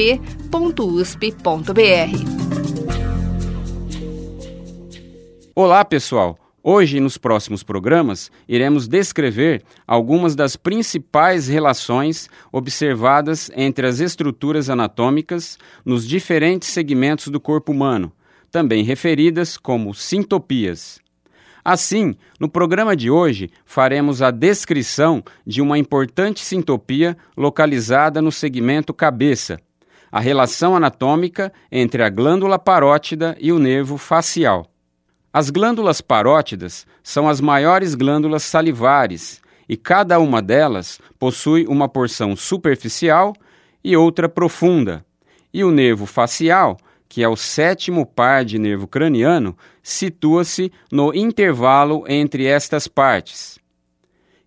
tirapele.fmrp.usp.br. Olá, pessoal! Hoje, nos próximos programas, iremos descrever algumas das principais relações observadas entre as estruturas anatômicas nos diferentes segmentos do corpo humano, também referidas como sintopias. Assim, no programa de hoje, faremos a descrição de uma importante sintopia localizada no segmento cabeça, a relação anatômica entre a glândula parótida e o nervo facial. As glândulas parótidas são as maiores glândulas salivares e cada uma delas possui uma porção superficial e outra profunda. E o nervo facial que é o sétimo par de nervo craniano, situa-se no intervalo entre estas partes.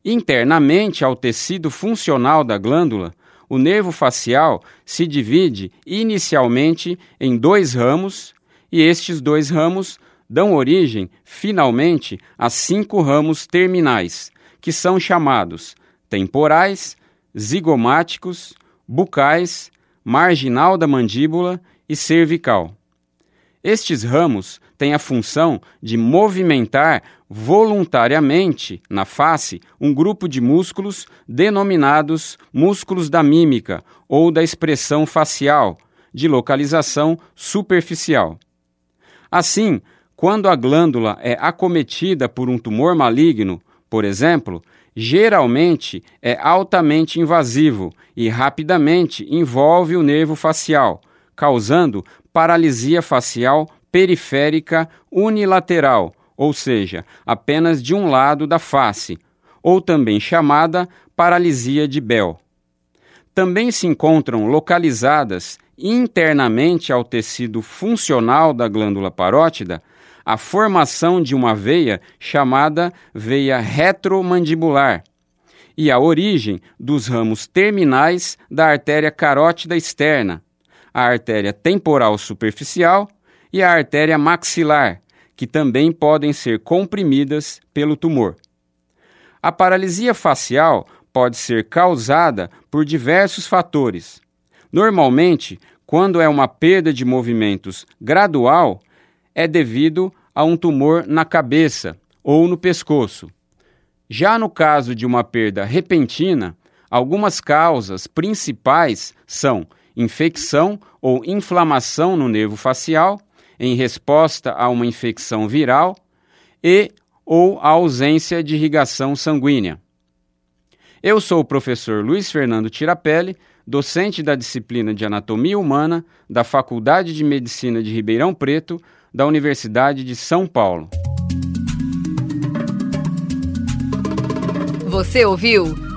Internamente ao tecido funcional da glândula, o nervo facial se divide inicialmente em dois ramos, e estes dois ramos dão origem, finalmente, a cinco ramos terminais, que são chamados temporais, zigomáticos, bucais, marginal da mandíbula e cervical. Estes ramos têm a função de movimentar voluntariamente na face um grupo de músculos denominados músculos da mímica ou da expressão facial, de localização superficial. Assim, quando a glândula é acometida por um tumor maligno, por exemplo, geralmente é altamente invasivo e rapidamente envolve o nervo facial causando paralisia facial periférica unilateral, ou seja, apenas de um lado da face, ou também chamada paralisia de Bell. Também se encontram localizadas internamente ao tecido funcional da glândula parótida a formação de uma veia chamada veia retromandibular e a origem dos ramos terminais da artéria carótida externa, a artéria temporal superficial e a artéria maxilar, que também podem ser comprimidas pelo tumor. A paralisia facial pode ser causada por diversos fatores. Normalmente, quando é uma perda de movimentos gradual, é devido a um tumor na cabeça ou no pescoço. Já no caso de uma perda repentina, algumas causas principais são infecção ou inflamação no nervo facial em resposta a uma infecção viral e ou a ausência de irrigação sanguínea. Eu sou o professor Luiz Fernando Tirapelli, docente da disciplina de Anatomia Humana da Faculdade de Medicina de Ribeirão Preto, da Universidade de São Paulo. Você ouviu?